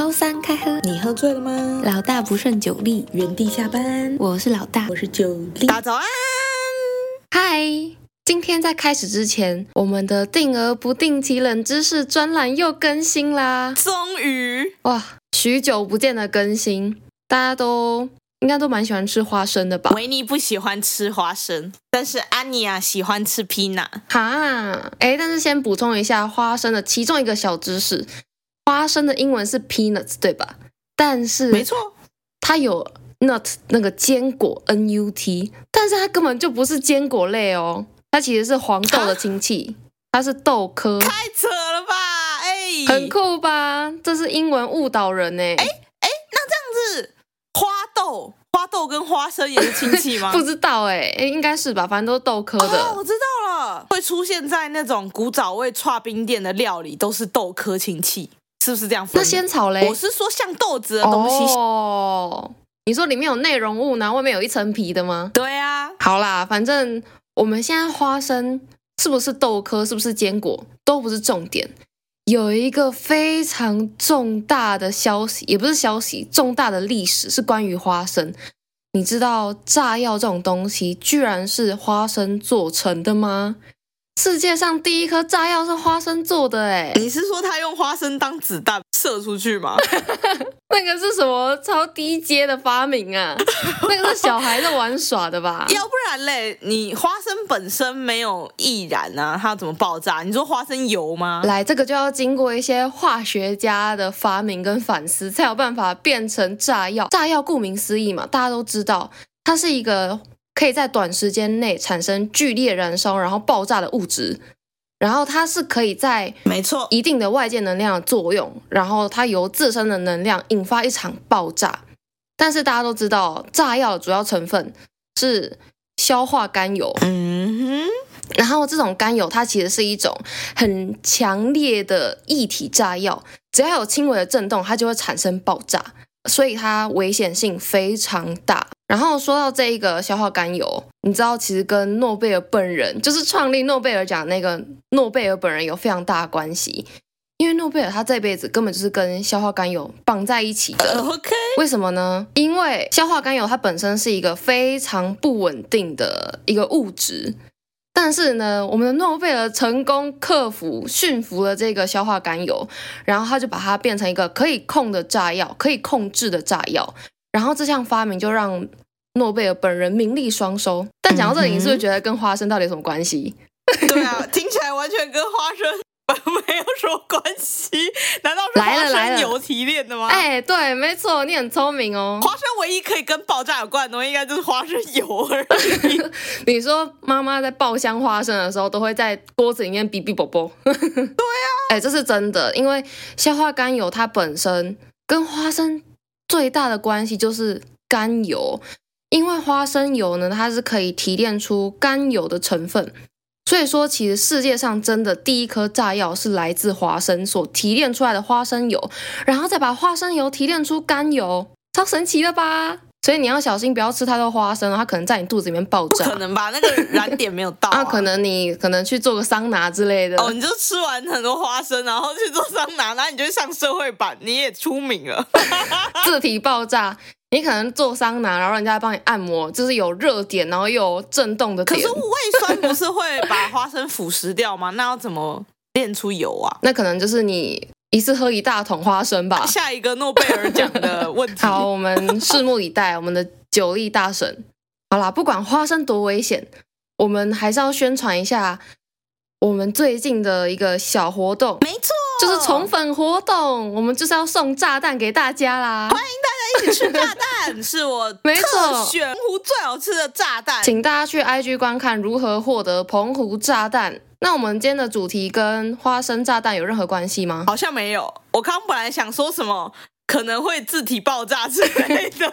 周三开喝，你喝醉了吗？老大不胜酒力，原地下班。我是老大，我是酒力。大家早安，嗨！今天在开始之前，我们的定额不定期冷知识专栏又更新啦！终于哇，许久不见的更新，大家都应该都蛮喜欢吃花生的吧？维尼不喜欢吃花生，但是安妮亚喜欢吃 peanut。哈，哎，但是先补充一下花生的其中一个小知识。花生的英文是 peanuts，对吧？但是没错，它有 nut 那个坚果 n u t，但是它根本就不是坚果类哦，它其实是黄豆的亲戚，它是豆科。太扯了吧？哎，很酷吧？这是英文误导人呢。哎哎，那这样子，花豆、花豆跟花生也是亲戚吗？不知道哎，哎，应该是吧？反正都是豆科的。哦，我知道了，会出现在那种古早味串冰店的料理，都是豆科亲戚。是不是这样分？那仙草嘞？我是说像豆子的东西哦。你说里面有内容物，然后外面有一层皮的吗？对啊。好啦，反正我们现在花生是不是豆科，是不是坚果，都不是重点。有一个非常重大的消息，也不是消息，重大的历史是关于花生。你知道炸药这种东西居然是花生做成的吗？世界上第一颗炸药是花生做的，哎，你是说他用花生当子弹射出去吗？那个是什么超低阶的发明啊？那个是小孩在玩耍的吧？要不然嘞，你花生本身没有易燃啊，它怎么爆炸？你说花生油吗？来，这个就要经过一些化学家的发明跟反思，才有办法变成炸药。炸药顾名思义嘛，大家都知道，它是一个。可以在短时间内产生剧烈燃烧，然后爆炸的物质，然后它是可以在没错。一定的外界能量的作用，然后它由自身的能量引发一场爆炸。但是大家都知道，炸药的主要成分是硝化甘油，嗯哼，然后这种甘油它其实是一种很强烈的液体炸药，只要有轻微的震动，它就会产生爆炸，所以它危险性非常大。然后说到这一个硝化甘油，你知道其实跟诺贝尔本人，就是创立诺贝尔奖那个诺贝尔本人有非常大的关系，因为诺贝尔他这辈子根本就是跟硝化甘油绑在一起的。OK，为什么呢？因为硝化甘油它本身是一个非常不稳定的一个物质，但是呢，我们的诺贝尔成功克服驯服了这个硝化甘油，然后他就把它变成一个可以控的炸药，可以控制的炸药。然后这项发明就让诺贝尔本人名利双收。但讲到这里，你是不是觉得跟花生到底有什么关系？对啊，听起来完全跟花生没有什么关系。难道是花生油提炼的吗？哎，对，没错，你很聪明哦。花生唯一可以跟爆炸有关的东西，应该就是花生油而已。你说妈妈在爆香花生的时候，都会在锅子里面哔哔啵啵。对啊，哎，这是真的，因为硝化甘油它本身跟花生。最大的关系就是甘油，因为花生油呢，它是可以提炼出甘油的成分，所以说其实世界上真的第一颗炸药是来自花生所提炼出来的花生油，然后再把花生油提炼出甘油，超神奇的吧？所以你要小心，不要吃太多花生，它可能在你肚子里面爆炸。不可能吧？那个燃点没有到啊。啊可能你可能去做个桑拿之类的。哦，你就吃完很多花生，然后去做桑拿，然后你就上社会版，你也出名了。自体爆炸，你可能做桑拿，然后人家帮你按摩，就是有热点，然后又有震动的点。可是胃酸不是会把花生腐蚀掉吗？那要怎么炼出油啊？那可能就是你。一次喝一大桶花生吧。下一个诺贝尔奖的问题。好，我们拭目以待。我们的酒力大神。好啦，不管花生多危险，我们还是要宣传一下我们最近的一个小活动。没错，就是宠粉活动。我们就是要送炸弹给大家啦！欢迎大家一起吃炸弹，是我特选澎湖最好吃的炸弹。请大家去 IG 观看如何获得澎湖炸弹。那我们今天的主题跟花生炸弹有任何关系吗？好像没有。我刚本来想说什么可能会自体爆炸之类的。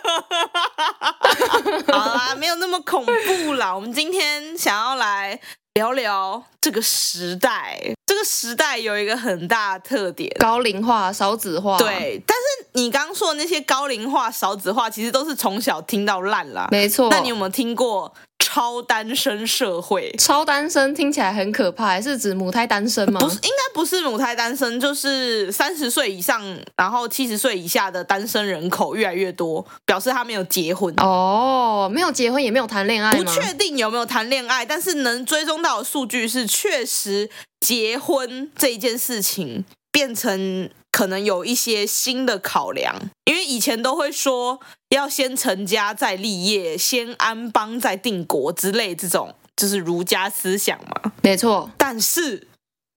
好啦，没有那么恐怖啦。我们今天想要来聊聊这个时代。这个时代有一个很大的特点：高龄化、少子化。对，但是你刚刚说的那些高龄化、少子化，其实都是从小听到烂啦。没错。那你有没有听过？超单身社会。超单身听起来很可怕，还是指母胎单身吗？不是，应该不是母胎单身，就是三十岁以上，然后七十岁以下的单身人口越来越多，表示他没有结婚。哦，没有结婚也没有谈恋爱吗？不确定有没有谈恋爱，但是能追踪到的数据是，确实结婚这一件事情变成。可能有一些新的考量，因为以前都会说要先成家再立业，先安邦再定国之类这种，就是儒家思想嘛。没错。但是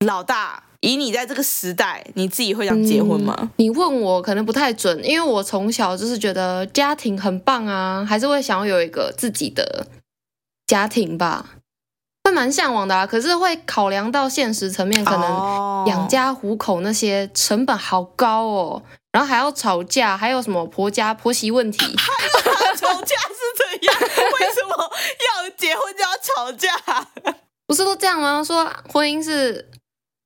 老大，以你在这个时代，你自己会想结婚吗？嗯，你问我可能不太准，因为我从小就是觉得家庭很棒啊，还是会想要有一个自己的家庭吧。会蛮向往的啊，可是会考量到现实层面，可能养家糊口那些成本好高哦，然后还要吵架，还有什么婆家婆媳问题，吵架是怎样？为什么要结婚就要吵架？不是都这样吗？说婚姻是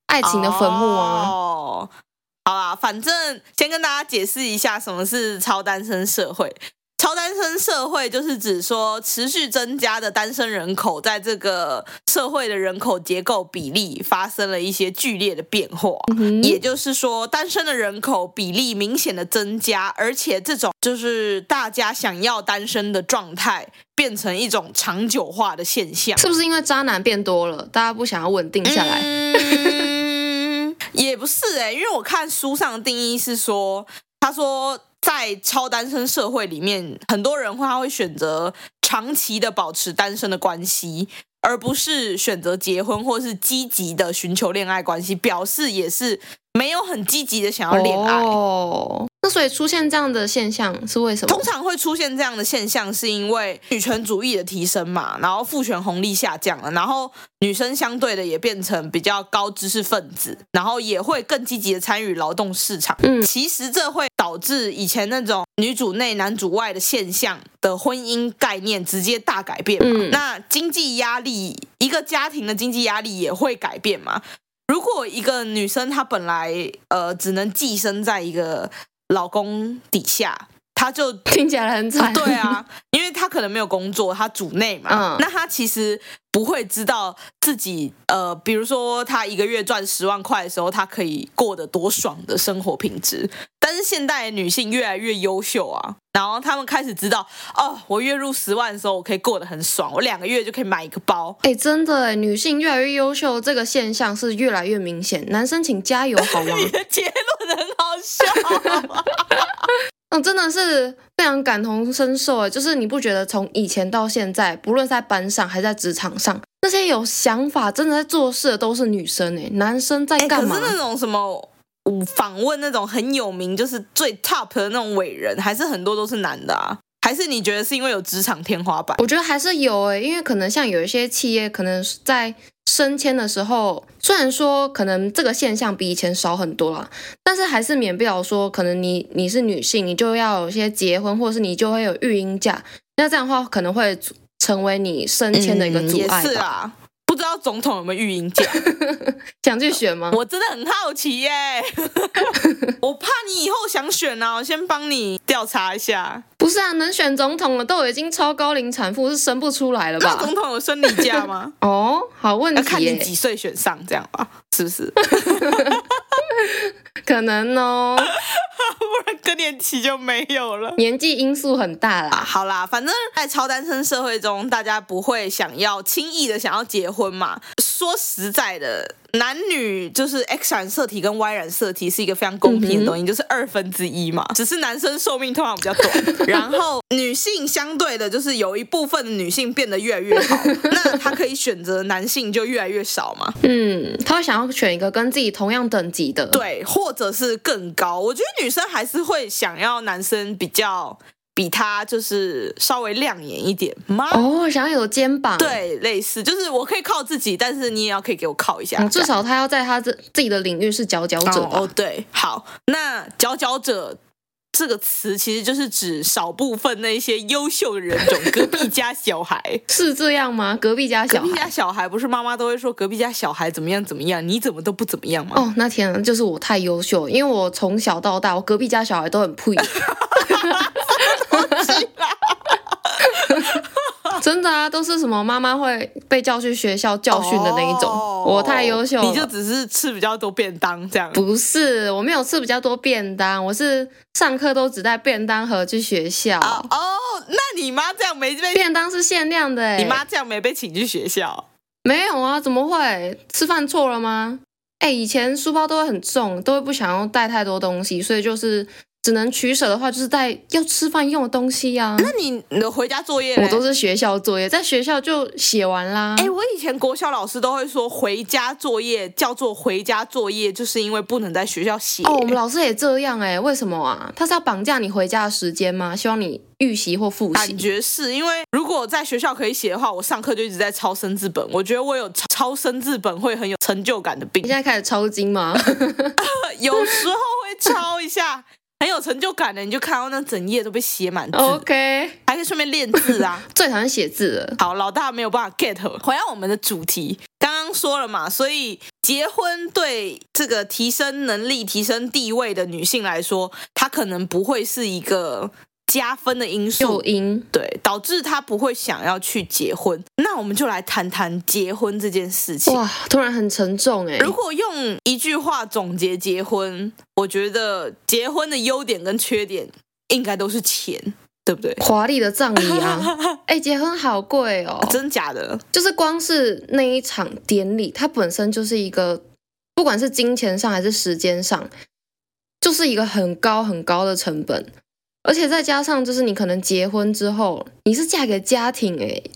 爱情的坟墓啊。哦，好啦，反正先跟大家解释一下什么是超单身社会。超单身社会就是指说，持续增加的单身人口，在这个社会的人口结构比例发生了一些剧烈的变化。嗯、也就是说，单身的人口比例明显的增加，而且这种就是大家想要单身的状态，变成一种长久化的现象。是不是因为渣男变多了，大家不想要稳定下来？嗯、也不是哎、欸，因为我看书上的定义是说，他说。在超单身社会里面，很多人会他会选择长期的保持单身的关系，而不是选择结婚或是积极的寻求恋爱关系，表示也是没有很积极的想要恋爱。哦那所以出现这样的现象是为什么？通常会出现这样的现象，是因为女权主义的提升嘛，然后父权红利下降了，然后女生相对的也变成比较高知识分子，然后也会更积极的参与劳动市场。嗯，其实这会导致以前那种女主内男主外的现象的婚姻概念直接大改变嘛。嗯，那经济压力，一个家庭的经济压力也会改变嘛。如果一个女生她本来呃只能寄生在一个老公底下，他就听起来很惨。对啊，因为他可能没有工作，他主内嘛，嗯，那他其实不会知道自己，呃，比如说他一个月赚十万块的时候，他可以过得多爽的生活品质。但是现代女性越来越优秀啊，然后他们开始知道，哦，我月入十万的时候，我可以过得很爽，我两个月就可以买一个包。哎，真的，女性越来越优秀，这个现象是越来越明显。男生请加油，好吗？你 的结论很好笑。嗯，真的是非常感同身受哎，就是你不觉得从以前到现在，不论在班上还是在职场上，那些有想法、真的在做事的都是女生哎，男生在干嘛？可是那种什么。访问那种很有名，就是最 top 的那种伟人，还是很多都是男的啊？还是你觉得是因为有职场天花板？我觉得还是有诶、欸，因为可能像有一些企业，可能在升迁的时候，虽然说可能这个现象比以前少很多了，但是还是免不了说，可能你你是女性，你就要有些结婚，或是你就会有育婴假，那这样的话可能会成为你升迁的一个阻碍吧。知道总统有没有育婴假？想去选吗？我真的很好奇耶。我怕你以后想选啊，我先帮你调查一下。不是啊，能选总统了，都已经超高龄产妇，是生不出来了吧？总统有生理假吗？哦，好问题。要看你几岁选上，这样吧，是不是？可能哦，不然更年期就没有了。年纪因素很大啦。好啦，反正在超单身社会中，大家不会想要轻易的想要结婚嘛。说实在的。男女就是 X 染色体跟 Y 染色体是一个非常公平的东西，嗯、就是二分之一嘛。只是男生寿命通常比较短，然后女性相对的，就是有一部分的女性变得越来越好，那她可以选择男性就越来越少嘛。嗯，她会想要选一个跟自己同样等级的，对，或者是更高。我觉得女生还是会想要男生比较。比他就是稍微亮眼一点吗？哦，想要有肩膀，对，类似，就是我可以靠自己，但是你也要可以给我靠一下，嗯、至少他要在他自自己的领域是佼佼者哦。哦，对，好，那佼佼者这个词其实就是指少部分那些优秀的人种，隔壁家小孩 是这样吗？隔壁家小孩，隔壁家小孩不是妈妈都会说隔壁家小孩怎么样怎么样，你怎么都不怎么样吗？哦，那天就是我太优秀，因为我从小到大，我隔壁家小孩都很配。真的啊，都是什么妈妈会被叫去学校教训的那一种。哦、我太优秀了，你就只是吃比较多便当这样？不是，我没有吃比较多便当，我是上课都只带便当盒去学校。哦，哦，那你妈这样没被？便当是限量的哎，你妈这样没被请去学校？没有啊，怎么会？吃饭错了吗？哎，以前书包都会很重，都会不想要带太多东西，所以就是。只能取舍的话，就是在要吃饭用的东西呀、啊。那你的回家作业，我都是学校作业，在学校就写完啦。哎，我以前国小老师都会说，回家作业叫做回家作业，就是因为不能在学校写。哦，我们老师也这样哎，为什么啊？他是要绑架你回家的时间吗？希望你预习或复习？感觉是因为如果在学校可以写的话，我上课就一直在抄生字本。我觉得我有抄生字本会很有成就感的病。你现在开始抄经吗？有时候会抄一下。很有成就感的，你就看到那整页都被写满字，OK，还可以顺便练字啊。最讨厌写字了。好，老大没有办法 get。回到我们的主题，刚刚说了嘛，所以结婚对这个提升能力、提升地位的女性来说，她可能不会是一个。加分的因素，诱因，对，导致他不会想要去结婚。那我们就来谈谈结婚这件事情。哇，突然很沉重哎。如果用一句话总结结婚，我觉得结婚的优点跟缺点应该都是钱，对不对？华丽的葬礼啊，哎，结婚好贵哦，真假的？就是光是那一场典礼，它本身就是一个，不管是金钱上还是时间上，就是一个很高很高的成本。而且再加上，就是你可能结婚之后，你是嫁给家庭诶。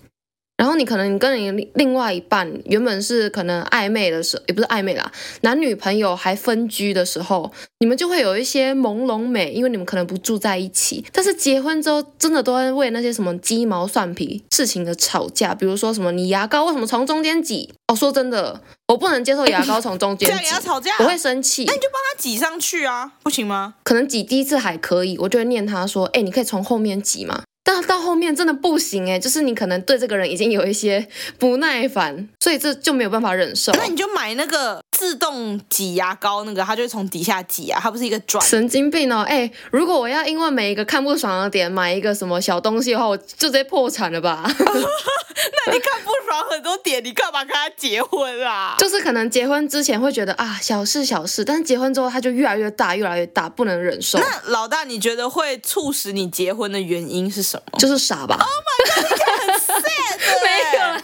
然后你可能你跟你另外一半原本是可能暧昧的时候，也不是暧昧啦，男女朋友还分居的时候，你们就会有一些朦胧美，因为你们可能不住在一起。但是结婚之后，真的都会为那些什么鸡毛蒜皮事情的吵架，比如说什么你牙膏为什么从中间挤？哦，说真的，我不能接受牙膏从中间挤，吵 架？我会生气。那你就帮他挤上去啊，不行吗？可能挤第一次还可以，我就会念他说，哎，你可以从后面挤吗？但到后面真的不行诶，就是你可能对这个人已经有一些不耐烦，所以这就没有办法忍受。那你就买那个自动挤牙膏，那个它就会从底下挤啊，它不是一个转。神经病哦！哎，如果我要因为每一个看不爽的点买一个什么小东西的话，我就直接破产了吧？那你看不爽很多点，你干嘛跟他结婚啊？就是可能结婚之前会觉得啊小事小事，但是结婚之后它就越来越大，越来越大，不能忍受。那老大，你觉得会促使你结婚的原因是什么？就是傻吧！Oh my god，你很 sad。没有啦，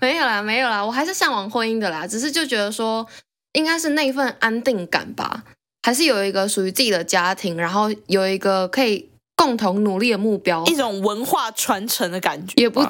没有啦，没有啦，我还是向往婚姻的啦。只是就觉得说，应该是那份安定感吧，还是有一个属于自己的家庭，然后有一个可以共同努力的目标，一种文化传承的感觉。也不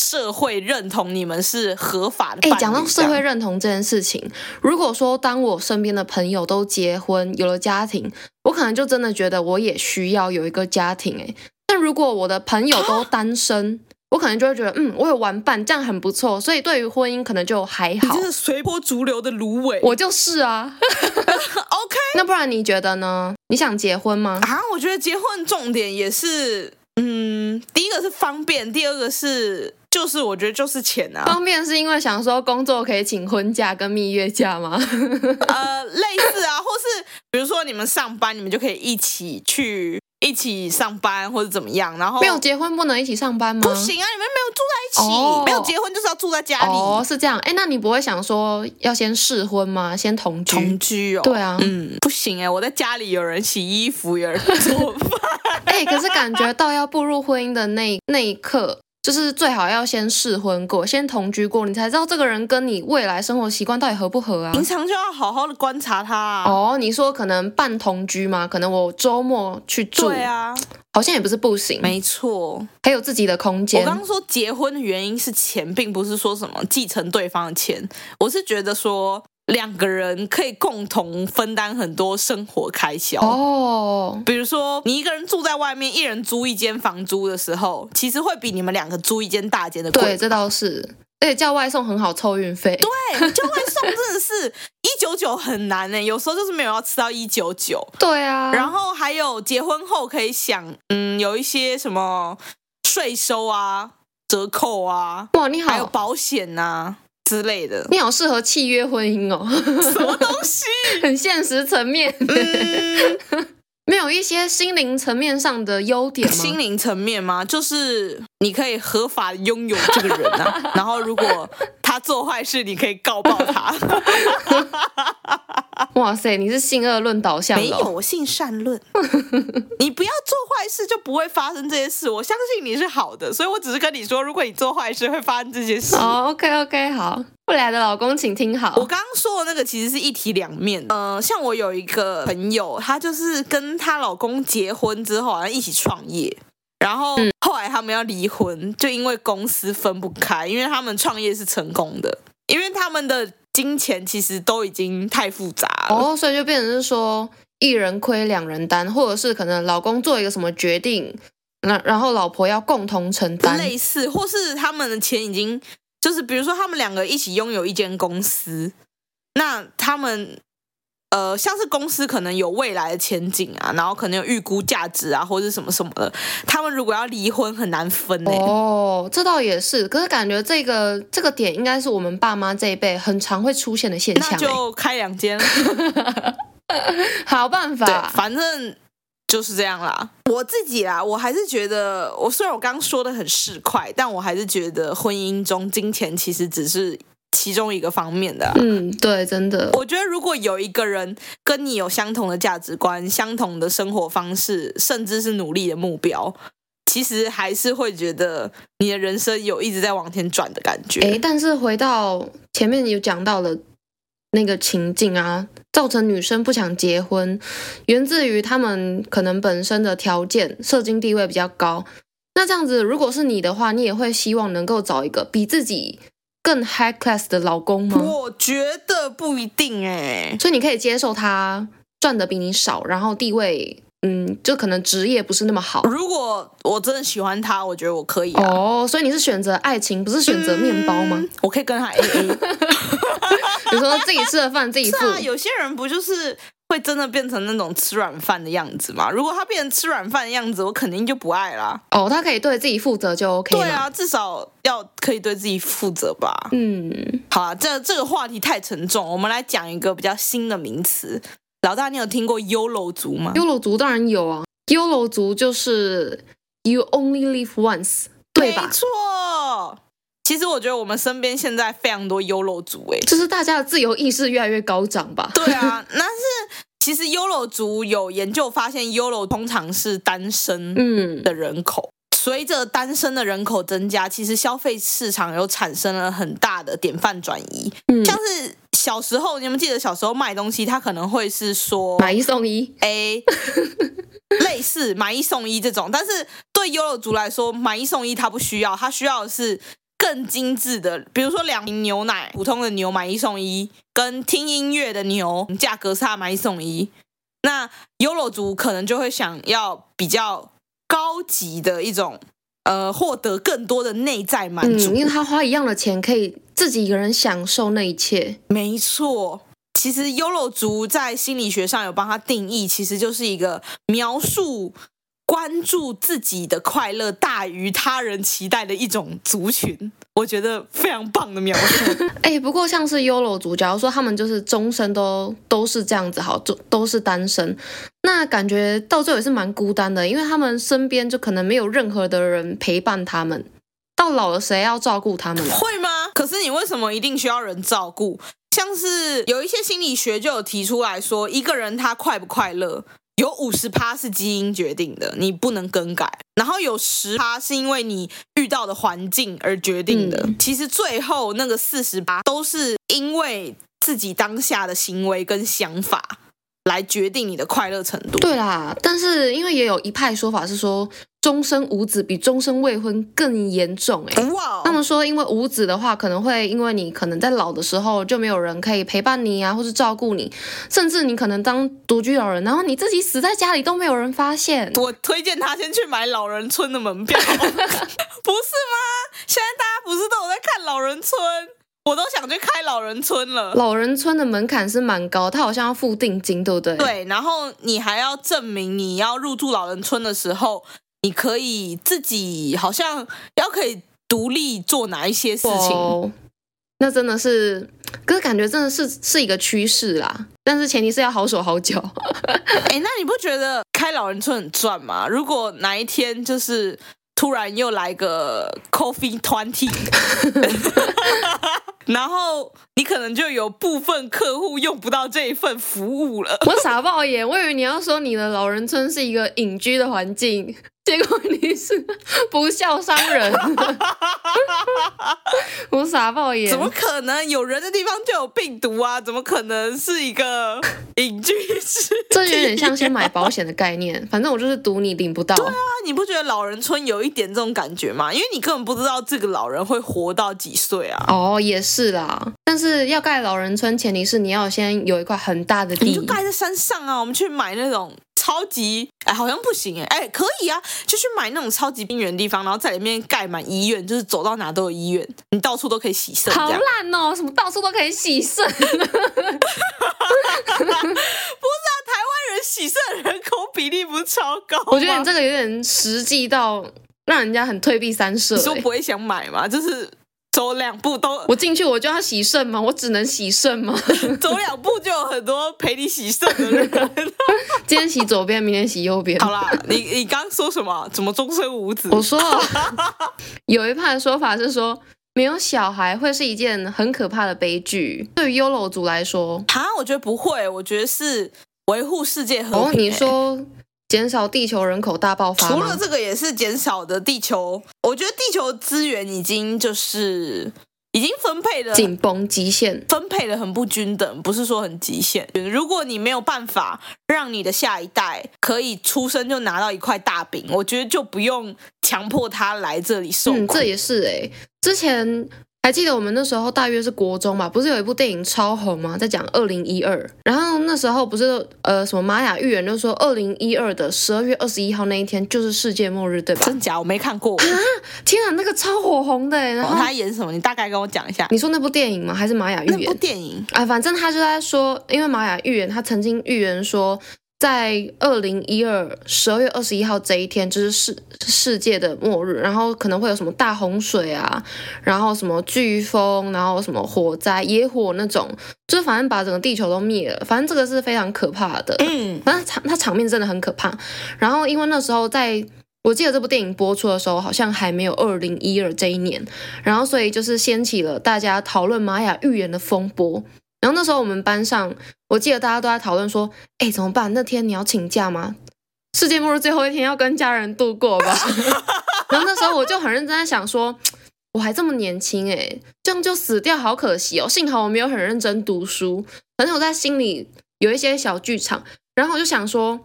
社会认同你们是合法的。哎，讲到社会认同这件事情，如果说当我身边的朋友都结婚有了家庭，我可能就真的觉得我也需要有一个家庭。哎。但如果我的朋友都单身，我可能就会觉得，嗯，我有玩伴，这样很不错。所以对于婚姻，可能就还好。你就是随波逐流的芦苇，我就是啊。OK，那不然你觉得呢？你想结婚吗？啊，我觉得结婚重点也是，嗯，第一个是方便，第二个是就是我觉得就是钱啊。方便是因为想说工作可以请婚假跟蜜月假吗？呃，类似啊，或是比如说你们上班，你们就可以一起去。一起上班或者怎么样，然后没有结婚不能一起上班吗？不行啊，你们没有住在一起，哦、没有结婚就是要住在家里。哦，是这样。哎，那你不会想说要先试婚吗？先同居？同居哦。对啊，嗯，不行哎，我在家里有人洗衣服，有人做饭。哎，可是感觉到要步入婚姻的那那一刻。就是最好要先试婚过，先同居过，你才知道这个人跟你未来生活习惯到底合不合啊。平常就要好好的观察他啊。哦，你说可能半同居吗？可能我周末去住。对啊，好像也不是不行。没错，还有自己的空间。我刚刚说结婚的原因是钱，并不是说什么继承对方的钱，我是觉得说。两个人可以共同分担很多生活开销哦，比如说你一个人住在外面，一人租一间房租的时候，其实会比你们两个租一间大间的贵。对，这倒是，而且叫外送很好凑运费。对，叫外送真的是一九九很难呢，有时候就是没有要吃到一九九。对啊，然后还有结婚后可以享，嗯，有一些什么税收啊、折扣啊，哇，你好，还有保险呐、啊。之类的，你好适合契约婚姻哦。什么东西？很现实层面。嗯，没有一些心灵层面上的优点吗？心灵层面吗？就是你可以合法拥有这个人啊，然后如果他做坏事，你可以告爆他。哇塞，你是性恶论导向的？没有，我性善论。你不要做坏事，就不会发生这些事。我相信你是好的，所以我只是跟你说，如果你做坏事，会发生这些事。哦，OK，OK，好。未来的老公，请听好。我刚刚说的那个其实是一体两面。呃，像我有一个朋友，她就是跟她老公结婚之后，好像一起创业，然后后来他们要离婚，就因为公司分不开，因为他们创业是成功的，因为他们的金钱其实都已经太复杂了，哦，所以就变成是说一人亏两人担，或者是可能老公做一个什么决定，那然后老婆要共同承担，类似，或是他们的钱已经。就是比如说，他们两个一起拥有一间公司，那他们呃，像是公司可能有未来的前景啊，然后可能有预估价值啊，或者什么什么的。他们如果要离婚，很难分呢。哦，这倒也是。可是感觉这个这个点应该是我们爸妈这一辈很常会出现的现象。那就开两间，好办法。对，反正。就是这样啦，我自己啦，我还是觉得，我虽然我刚刚说的很市侩，但我还是觉得婚姻中金钱其实只是其中一个方面的。嗯，对，真的。我觉得如果有一个人跟你有相同的价值观、相同的生活方式，甚至是努力的目标，其实还是会觉得你的人生有一直在往前转的感觉。诶，但是回到前面有讲到了。那个情境啊，造成女生不想结婚，源自于他们可能本身的条件、社经地位比较高。那这样子，如果是你的话，你也会希望能够找一个比自己更 high class 的老公吗？我觉得不一定哎，所以你可以接受他赚的比你少，然后地位。嗯，就可能职业不是那么好。如果我真的喜欢他，我觉得我可以哦。所以你是选择爱情，不是选择面包吗？嗯，我可以跟他 AA。比如说自己吃的饭自己付。啊，有些人不就是会真的变成那种吃软饭的样子吗？如果他变成吃软饭的样子，我肯定就不爱啦。哦，他可以对自己负责就 OK。对啊，至少要可以对自己负责吧。嗯，好啊，这这个话题太沉重，我们来讲一个比较新的名词。老大，你有听过 YOLO 族吗？YOLO 族当然有啊，YOLO 族就是 You Only Live Once，对吧？没错。其实我觉得我们身边现在非常多 YOLO 族，哎，就是大家的自由意识越来越高涨吧？对啊，但是其实 YOLO 族有研究发现，YOLO 通常是单身嗯的人口。嗯随着单身的人口增加，其实消费市场又产生了很大的典范转移。嗯，像是小时候，你们记得小时候卖东西，他可能会是说买一送一，A 类似买一送一这种。但是对 YOLO 族来说，买一送一他不需要，他需要的是更精致的，比如说两瓶牛奶，普通的牛买一送一，跟听音乐的牛价格差买一送一。那 YOLO 族可能就会想要比较。高级的一种，呃，获得更多的内在满足，因为他花一样的钱，可以自己一个人享受那一切。没错，其实 YOLO 族在心理学上有帮他定义，其实就是一个描述。关注自己的快乐大于他人期待的一种族群，我觉得非常棒的描述。哎、欸，不过像是 YOLO 族，假如说他们就是终身都都是这样子，好，都都是单身，那感觉到最后也是蛮孤单的，因为他们身边就可能没有任何的人陪伴他们，到老了谁要照顾他们？会吗？可是你为什么一定需要人照顾？像是有一些心理学就有提出来说，一个人他快不快乐？有五十趴是基因决定的，你不能更改。然后有十趴是因为你遇到的环境而决定的。嗯、其实最后那个四十八都是因为自己当下的行为跟想法来决定你的快乐程度。对啦，但是因为也有一派说法是说。终身无子比终身未婚更严重哎！哇，他们说，因为无子的话，可能会因为你可能在老的时候就没有人可以陪伴你啊，或是照顾你，甚至你可能当独居老人，然后你自己死在家里都没有人发现。我推荐他先去买老人村的门票，不是吗？现在大家不是都有在看老人村？我都想去开老人村了。老人村的门槛是蛮高，他好像要付定金，对不对？对，然后你还要证明你要入住老人村的时候。你可以自己好像要可以独立做哪一些事情，那真的是，可是感觉真的是是一个趋势啦。但是前提是要好手好脚。哎，那你不觉得开老人村很赚吗？如果哪一天就是突然又来个 Coffee Twenty。然后你可能就有部分客户用不到这一份服务了。我傻爆眼，我以为你要说你的老人村是一个隐居的环境，结果你是不孝商人。我傻爆眼，怎么可能有人的地方就有病毒啊？怎么可能是一个隐居室？这有点像先买保险的概念，反正我就是赌你领不到。对啊，你不觉得老人村有一点这种感觉吗？因为你根本不知道这个老人会活到几岁啊。哦，也是。是啦，但是要盖老人村，前提是你要先有一块很大的地，你就盖在山上啊。我们去买那种超级，哎，好像不行哎，哎，可以啊，就去买那种超级边缘的地方，然后在里面盖满医院，就是走到哪都有医院，你到处都可以洗肾。好烂哦，什么到处都可以洗肾？不是啊，台湾人洗肾人口比例不是超高？我觉得你这个有点实际到让人家很退避三舍。你说不会想买吗？就是。走两步都，我进去我就要洗肾吗？我只能洗肾吗？走两步就有很多陪你洗肾的人。今天洗左边，明天洗右边。好啦，你你刚刚说什么？怎么终身无子？我说 有一派的说法是说，没有小孩会是一件很可怕的悲剧。对于 YOLO 族来说，啊，我觉得不会，我觉得是维护世界和平、欸。哦，你说。减少地球人口大爆发，除了这个也是减少的地球。我觉得地球资源已经就是已经分配的紧绷极限，分配的很不均等，不是说很极限。如果你没有办法让你的下一代可以出生就拿到一块大饼，我觉得就不用强迫他来这里受苦。嗯，这也是哎、欸，之前。还记得我们那时候大约是国中嘛？不是有一部电影超红吗？在讲二零一二，然后那时候不是呃什么玛雅预言就说二零一二的十二月二十一号那一天就是世界末日，对吧？真假？我没看过。啊！天啊，那个超火红的。然后、哦、他演什么？你大概跟我讲一下。你说那部电影吗？还是玛雅预言？那部电影啊，反正他就在说，因为玛雅预言他曾经预言说。在二零一二十二月二十一号这一天，就是世世界的末日，然后可能会有什么大洪水啊，然后什么飓风，然后什么火灾、野火那种，就是反正把整个地球都灭了。反正这个是非常可怕的，嗯，反正场它场面真的很可怕。然后因为那时候在我记得这部电影播出的时候，好像还没有二零一二这一年，然后所以就是掀起了大家讨论玛雅预言的风波。然后那时候我们班上，我记得大家都在讨论说，哎，怎么办？那天你要请假吗？世界末日最后一天要跟家人度过吧。然后那时候我就很认真在想说，我还这么年轻，哎，这样就死掉好可惜哦。幸好我没有很认真读书，反正我在心里有一些小剧场。然后我就想说，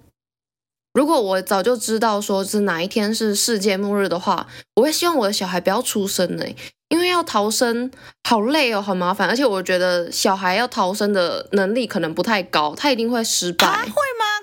如果我早就知道说是哪一天是世界末日的话，我会希望我的小孩不要出生呢。因为要逃生好累哦，很麻烦，而且我觉得小孩要逃生的能力可能不太高，他一定会失败。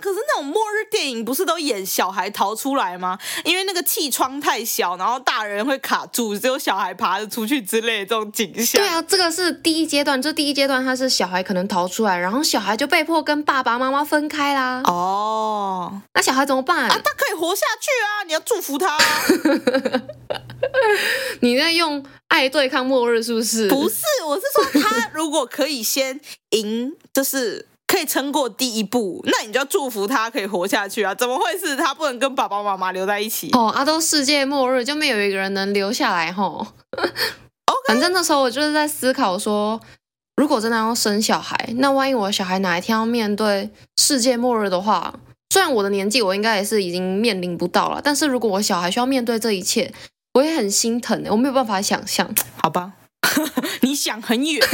可是那种末日电影不是都演小孩逃出来吗？因为那个气窗太小，然后大人会卡住，只有小孩爬着出去之类的这种景象。对啊，这个是第一阶段，这第一阶段他是小孩可能逃出来，然后小孩就被迫跟爸爸妈妈分开啦。哦，那小孩怎么办？啊，他可以活下去啊，你要祝福他。你在用爱对抗末日是不是？不是，我是说他如果可以先赢，就是可以撑过第一步，那你就要祝福他可以活下去啊！怎么会是他不能跟爸爸妈妈留在一起？哦，啊，都世界末日就没有一个人能留下来吼。反正那时候我就是在思考说，如果真的要生小孩，那万一我的小孩哪一天要面对世界末日的话，虽然我的年纪我应该也是已经面临不到了，但是如果我小孩需要面对这一切。我也很心疼，我没有办法想象。好吧，你想很远，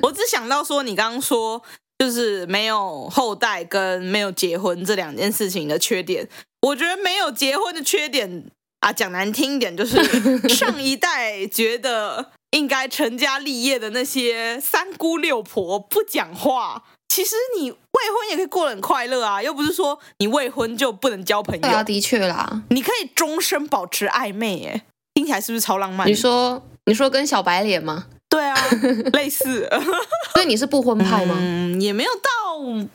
我只想到说，你刚刚说就是没有后代跟没有结婚这两件事情的缺点。我觉得没有结婚的缺点啊，讲难听一点，就是 上一代觉得应该成家立业的那些三姑六婆不讲话。其实你未婚也可以过得很快乐啊，又不是说你未婚就不能交朋友。对啊，的确啦，你可以终身保持暧昧，哎。听起来是不是超浪漫？你说，你说跟小白脸吗？对啊，类似。所以你是不婚派吗？嗯，也没有到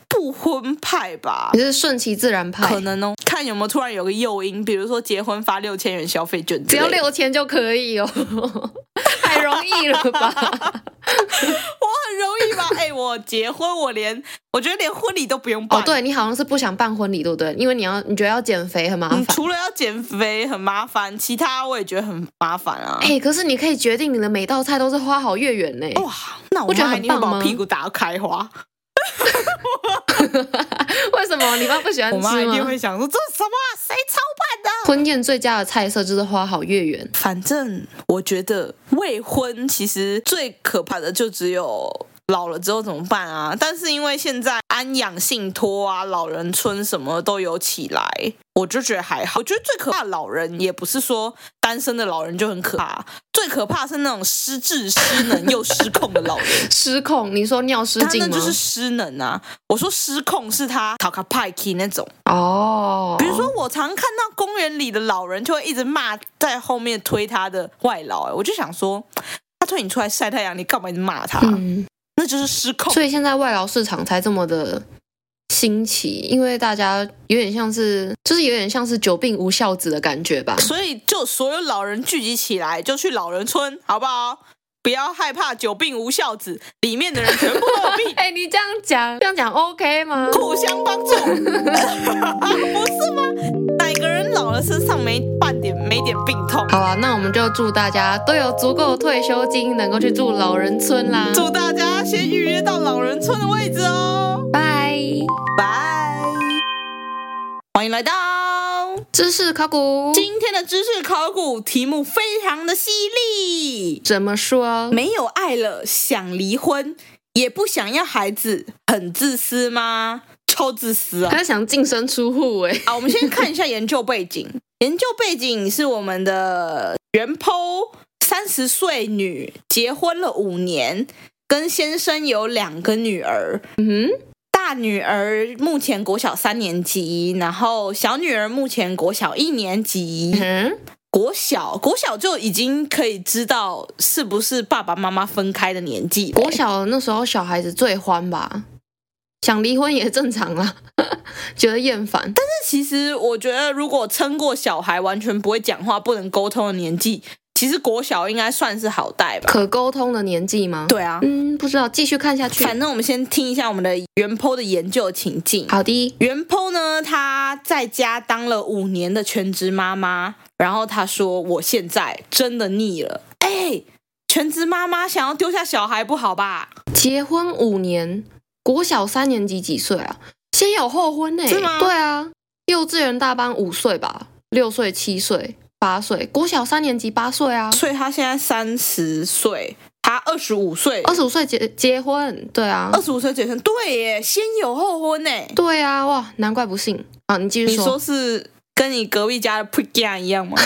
不婚派吧。你是顺其自然派？可能哦，看有没有突然有个诱因，比如说结婚发六千元消费券，只要六千就可以哦。太容易了吧？我很容易吧？哎、欸，我结婚，我连我觉得连婚礼都不用办。哦，对，你好像是不想办婚礼，对不对？因为你要你觉得要减肥很麻烦。除了要减肥很麻烦，其他我也觉得很麻烦啊。哎、欸，可是你可以决定你的每道菜都是花好月圆呢。哇，那我觉得很棒屁股打到开花。为什么你妈不喜欢吃吗？我妈一定会想说，这是什么？谁操办的？婚宴最佳的菜色就是花好月圆。反正我觉得未婚其实最可怕的就只有老了之后怎么办啊？但是因为现在安养信托啊、老人村什么都有起来，我就觉得还好。我觉得最可怕的老人也不是说单身的老人就很可怕，最可怕是那种失智、失能又失控的老人。失控？你说尿失禁那就是失能啊！我说失控是他讨卡派 key 那种哦。比如说我常看到公园里的老人就会一直骂在后面推他的外劳，哎，我就想说，他推你出来晒太阳，你干嘛一直骂他？嗯那就是失控，所以现在外劳市场才这么的新奇，因为大家有点像是，就是有点像是久病无孝子的感觉吧。所以就所有老人聚集起来，就去老人村，好不好？不要害怕久病无孝子，里面的人全部都有病。哎、欸，你这样讲，这样讲 OK 吗？互相帮助，不是吗？哪个人老了身上没半点没点病痛？好啊，那我们就祝大家都有足够的退休金，能够去住老人村啦。祝大家先预约到老人村的位置哦。拜拜，欢迎来到知识考古。今天的知识考古题目非常的犀利。怎么说？没有爱了，想离婚，也不想要孩子，很自私吗？超自私啊！他想净身出户哎。好，我们先看一下研究背景。研究背景是我们的原 PO，三十岁女，结婚了五年，跟先生有两个女儿。嗯哼。大女儿目前国小三年级，然后小女儿目前国小一年级。嗯，国小国小就已经可以知道是不是爸爸妈妈分开的年纪。国小那时候小孩子最欢吧，想离婚也正常啦，觉得厌烦。但是其实我觉得，如果撑过小孩完全不会讲话、不能沟通的年纪。其实国小应该算是好带吧，可沟通的年纪吗？对啊，嗯，不知道，继续看下去。反正我们先听一下我们的原 PO 的研究情境。好的，原 PO 呢，他在家当了五年的全职妈妈，然后他说：“我现在真的腻了。”哎，全职妈妈想要丢下小孩不好吧？结婚五年，国小三年级几岁啊？先有后婚呢？是吗？对啊，幼稚园大班五岁吧，六岁七岁。八岁，国小三年级八岁啊，所以他现在三十岁，他二十五岁，二十五岁结结婚，对啊，二十五岁结婚，对耶，先有后婚呢，对啊，哇，难怪不信。啊，你继续说，你说。是跟你隔壁家的 Pregame 一样吗？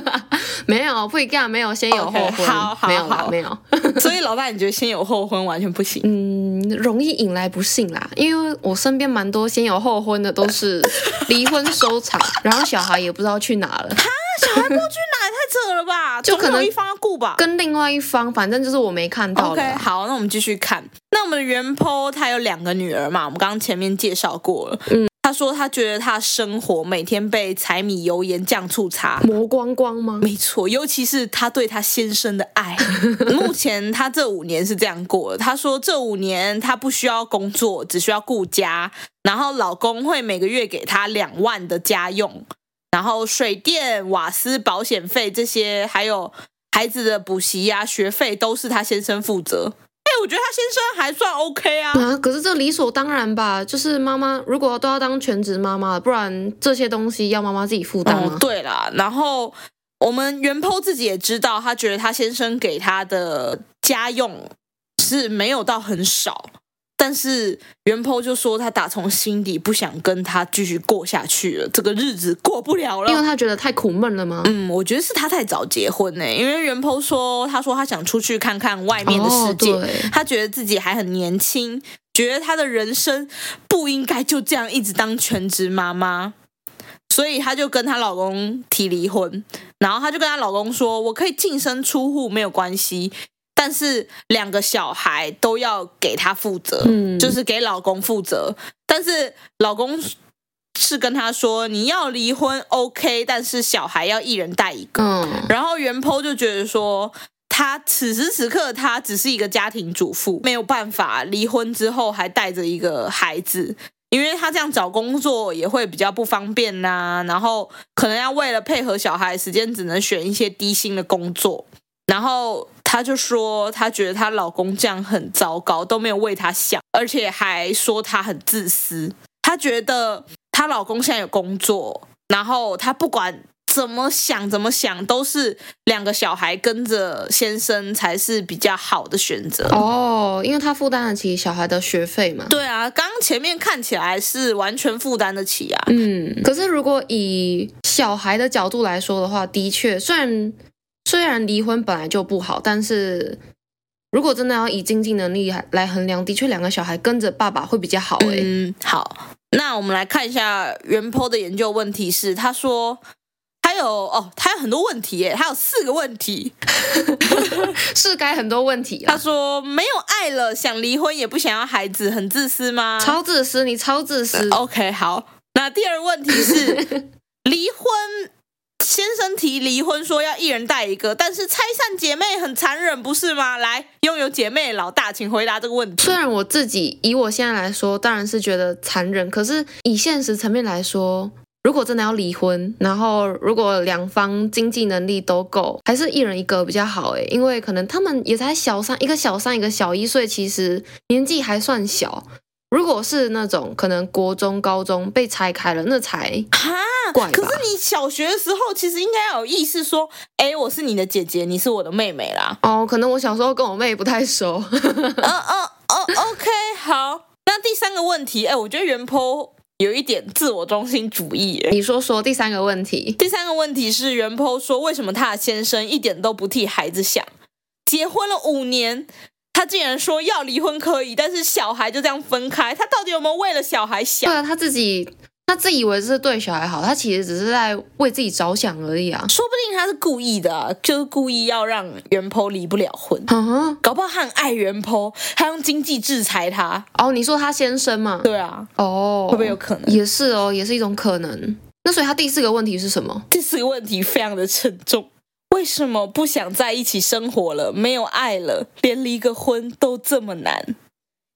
没有，Pregame 没有先有后婚，okay, 好，好，没有啦，没有，所以老大你觉得先有后婚完全不行？嗯，容易引来不幸啦，因为我身边蛮多先有后婚的都是离婚收场，然后小孩也不知道去哪了。小孩不去哪，也太扯了吧？就可能一方要顾吧，跟另外一方，反正就是我没看到的。OK，好，那我们继续看。那我们的原 PO 他有两个女儿嘛？我们刚刚前面介绍过了。嗯，他说他觉得他生活每天被柴米油盐酱醋茶磨光光吗？没错，尤其是他对他先生的爱。目前他这五年是这样过的。他说这五年他不需要工作，只需要顾家，然后老公会每个月给他两万的家用。然后水电、瓦斯、保险费这些，还有孩子的补习呀、学费，都是他先生负责。哎，我觉得他先生还算 OK 啊。啊，可是这理所当然吧？就是妈妈如果都要当全职妈妈，不然这些东西要妈妈自己负担吗？哦，对啦，然后我们原 PO 自己也知道，他觉得他先生给他的家用是没有到很少。但是原 PO 就说他打从心底不想跟他继续过下去了，这个日子过不了了，因为他觉得太苦闷了吗？嗯，我觉得是他太早结婚呢，因为原 PO 说他说他想出去看看外面的世界，哦、他觉得自己还很年轻，觉得他的人生不应该就这样一直当全职妈妈，所以她就跟她老公提离婚，然后她就跟她老公说：“我可以净身出户，没有关系。”但是两个小孩都要给他负责，嗯，就是给老公负责。但是老公是跟他说，你要离婚 OK，但是小孩要一人带一个。嗯，然后原 PO 就觉得说，他此时此刻他只是一个家庭主妇，没有办法离婚之后还带着一个孩子，因为他这样找工作也会比较不方便呐、啊，然后可能要为了配合小孩时间，只能选一些低薪的工作，然后她就说她觉得她老公这样很糟糕，都没有为她想，而且还说她很自私，她觉得她老公现在有工作，然后她不管。怎么想怎么想都是两个小孩跟着先生才是比较好的选择哦，因为她负担得起小孩的学费嘛。对啊，刚前面看起来是完全负担得起啊。嗯，可是如果以小孩的角度来说的话，的确，虽然虽然离婚本来就不好，但是如果真的要以经济能力来衡量，的确两个小孩跟着爸爸会比较好。哎，嗯，好，那我们来看一下原 po 的研究问题是，他说。还有哦，他有很多问题耶，他有四个问题，是该很多问题啊。他说没有爱了，想离婚也不想要孩子，很自私吗？超自私，你超自私。OK，好。那第二个问题是 离婚，先生提离婚说要一人带一个，但是拆散姐妹很残忍，不是吗？来，拥有姐妹老大，请回答这个问题。虽然我自己以我现在来说，当然是觉得残忍，可是以现实层面来说。如果真的要离婚，然后如果两方经济能力都够，还是一人一个比较好诶，因为可能他们也才小三，一个小三，一个小一岁，其实年纪还算小。如果是那种可能国中、高中被拆开了，那才哈怪。可是你小学的时候，其实应该有意识说，哎，我是你的姐姐，你是我的妹妹啦。哦，可能我小时候跟我妹不太熟。嗯嗯嗯，OK，好。那第三个问题，哎，我觉得原 po。有一点自我中心主义。你说说第三个问题。第三个问题是原 po 说，为什么他的先生一点都不替孩子想？结婚了五年，他竟然说要离婚可以，但是小孩就这样分开，他到底有没有为了小孩想？对啊，他自己。他自以为是对小孩好，他其实只是在为自己着想而已啊！说不定他是故意的啊，就是故意要让原 po 离不了婚。嗯哼，搞不好他很爱原 po，他用经济制裁他。哦，你说他先生嘛？对啊。哦，会不会有可能？也是哦，也是一种可能。那所以他第四个问题是什么？第四个问题非常的沉重。为什么不想在一起生活了？没有爱了，连离个婚都这么难？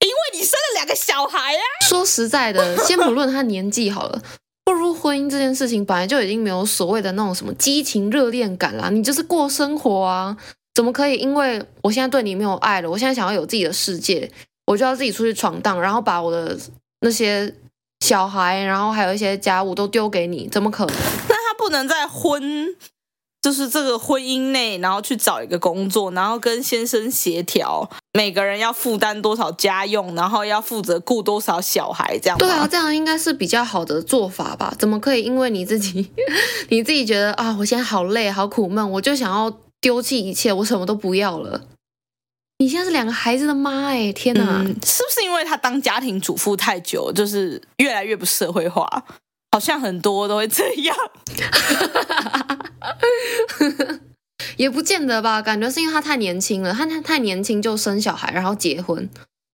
因为你生了两个小孩啊！说实在的，先不论他年纪好了，步入婚姻这件事情本来就已经没有所谓的那种什么激情热恋感啦，你就是过生活啊，怎么可以因为我现在对你没有爱了，我现在想要有自己的世界，我就要自己出去闯荡，然后把我的那些小孩，然后还有一些家务都丢给你，怎么可能？那他不能在婚。就是这个婚姻内，然后去找一个工作，然后跟先生协调，每个人要负担多少家用，然后要负责顾多少小孩，这样。对啊，这样应该是比较好的做法吧？怎么可以因为你自己，你自己觉得啊，我现在好累，好苦闷，我就想要丢弃一切，我什么都不要了？你现在是两个孩子的妈哎，天哪，嗯，是不是因为他当家庭主妇太久，就是越来越不社会化？好像很多都会这样，也不见得吧？感觉是因为他太年轻了，他他太年轻就生小孩，然后结婚，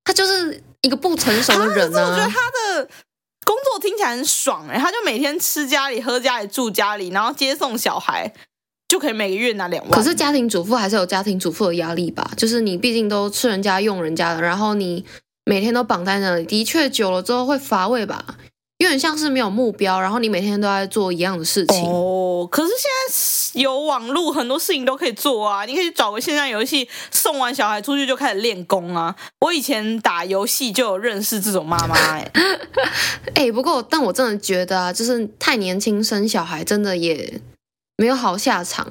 他就是一个不成熟的人呢、啊。我觉得他的工作听起来很爽哎，他就每天吃家里、喝家里、住家里，然后接送小孩，就可以每个月拿两万。可是家庭主妇还是有家庭主妇的压力吧？就是你毕竟都吃人家、用人家的，然后你每天都绑在那里，的确久了之后会乏味吧？有点像是没有目标，然后你每天都在做一样的事情。哦，可是现在有网络，很多事情都可以做啊。你可以找个线上游戏，送完小孩出去就开始练功啊。我以前打游戏就有认识这种妈妈哎。哎，不过但我真的觉得啊，就是太年轻生小孩，真的也没有好下场，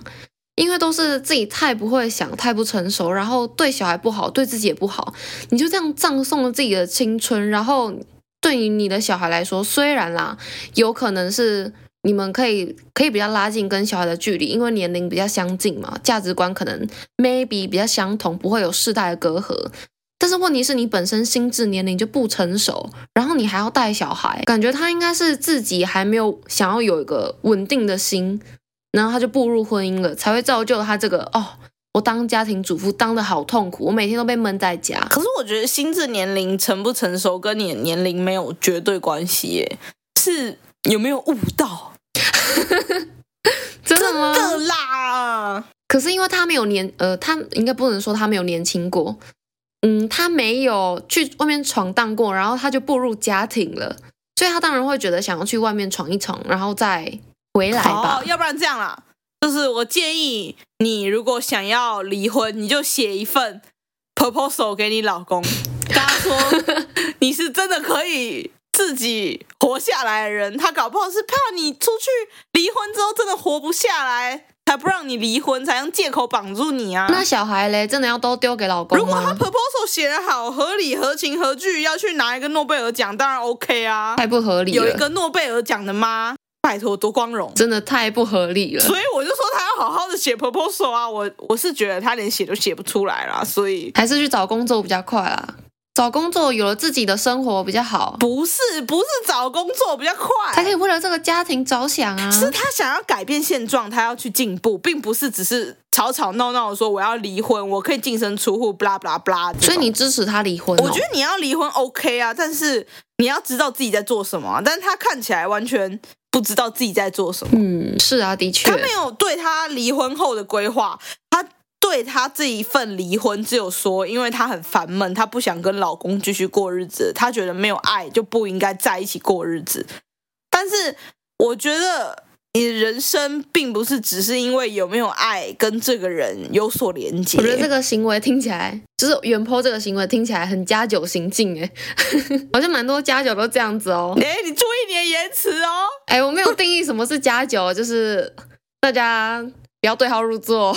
因为都是自己太不会想，太不成熟，然后对小孩不好，对自己也不好。你就这样葬送了自己的青春，然后。对于你的小孩来说，虽然啦，有可能是你们可以可以比较拉近跟小孩的距离，因为年龄比较相近嘛，价值观可能 maybe 比较相同，不会有世代的隔阂。但是问题是你本身心智年龄就不成熟，然后你还要带小孩，感觉他应该是自己还没有想要有一个稳定的心，然后他就步入婚姻了，才会造就他这个哦。我当家庭主妇当的好痛苦，我每天都被闷在家。可是我觉得心智年龄成不成熟跟你的年龄没有绝对关系耶，是有没有悟到？真的吗？真的啦！可是因为他没有年，呃，他应该不能说他没有年轻过，嗯，他没有去外面闯荡过，然后他就步入家庭了，所以他当然会觉得想要去外面闯一闯，然后再回来吧。要不然这样啦，就是我建议你，如果想要离婚，你就写一份 proposal 给你老公，跟他说你是真的可以。自己活下来的人，他搞不好是怕你出去离婚之后真的活不下来，才不让你离婚，才用借口绑住你啊。那小孩嘞，真的要都丢给老公？如果他 proposal 写得好，合理、合情、合据，要去拿一个诺贝尔奖，当然 OK 啊。太不合理了。有一个诺贝尔奖的妈，拜托多光荣。真的太不合理了。所以我就说他要好好的写 proposal 啊，我我是觉得他连写都写不出来啦，所以还是去找工作比较快啦。找工作有了自己的生活比较好，不是不是找工作比较快，才可以为了这个家庭着想啊。是他想要改变现状，他要去进步，并不是只是吵吵闹闹的说我要离婚，我可以净身出户，blah blah blah。所以你支持他离婚哦？我觉得你要离婚 OK 啊，但是你要知道自己在做什么啊。但是他看起来完全不知道自己在做什么。嗯，是啊，的确，他没有对他离婚后的规划，他。对他这一份离婚，只有说，因为他很烦闷，他不想跟老公继续过日子，他觉得没有爱就不应该在一起过日子。但是我觉得你的人生并不是只是因为有没有爱跟这个人有所连接。我觉得这个行为听起来，就是原 po 这个行为听起来很加酒行径哎，好像蛮多加酒都这样子哦。哎，你注意你的言辞哦。哎，我没有定义什么是加酒，就是大家不要对号入座。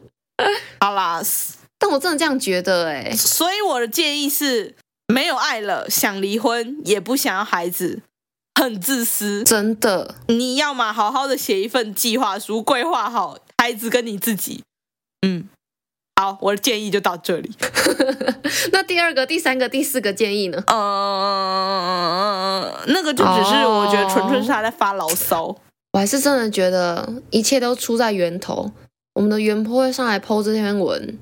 好啦，但我真的这样觉得哎，所以我的建议是，没有爱了，想离婚也不想要孩子，很自私，真的。你要嘛好好的写一份计划书，规划好孩子跟你自己。嗯，好，我的建议就到这里。那第二个、第三个、第四个建议呢？呃，那个就只是我觉得纯粹是他在发牢骚。我还是真的觉得一切都出在源头。我们的原 po 会上来 po 这篇文，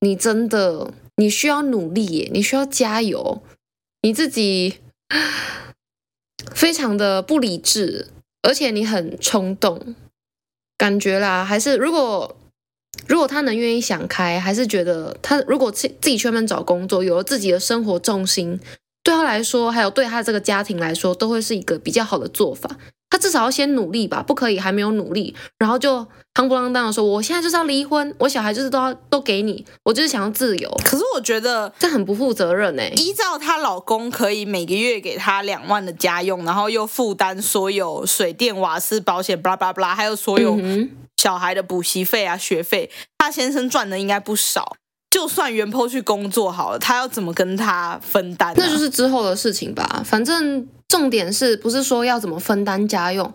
你真的你需要努力耶，你需要加油，你自己非常的不理智，而且你很冲动，感觉啦，还是如果如果他能愿意想开，还是觉得他如果自自己去外面找工作，有了自己的生活重心，对他来说，还有对他这个家庭来说，都会是一个比较好的做法。他至少要先努力吧，不可以还没有努力，然后就夯不啷当的说，我现在就是要离婚，我小孩就是都要都给你，我就是想要自由。可是我觉得这很不负责任哎。依照她老公可以每个月给她两万的家用，然后又负担所有水电瓦斯保险，巴拉巴拉巴拉，还有所有小孩的补习费啊学费，她先生赚的应该不少。就算原 po 去工作好了，他要怎么跟他分担啊？那就是之后的事情吧。反正重点是不是说要怎么分担家用？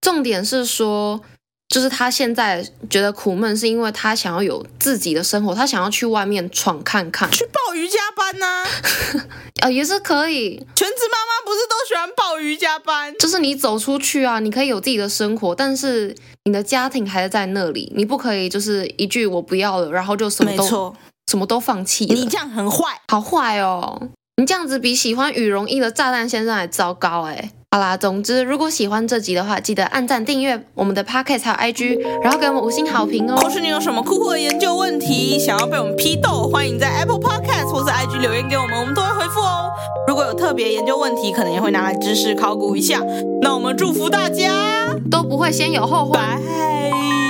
重点是说，就是他现在觉得苦闷，是因为他想要有自己的生活，他想要去外面闯看看，去报瑜伽班呢？啊，也是可以。全职妈妈不是都喜欢报瑜伽班？就是你走出去啊，你可以有自己的生活，但是你的家庭还是在那里，你不可以就是一句我不要了，然后就什么都。什么都放弃，你这样很坏，好坏哦！你这样子比喜欢羽绒衣的炸弹先生还糟糕哎！好啦，总之如果喜欢这集的话，记得按赞、订阅我们的 Podcast 还有 IG，然后给我们五星好评哦。或是你有什么酷酷的研究问题，想要被我们批斗，欢迎在 Apple Podcast 或是 IG 留言给我们，我们都会回复哦。如果有特别研究问题，可能也会拿来知识考古一下。那我们祝福大家都不会先有后患。拜。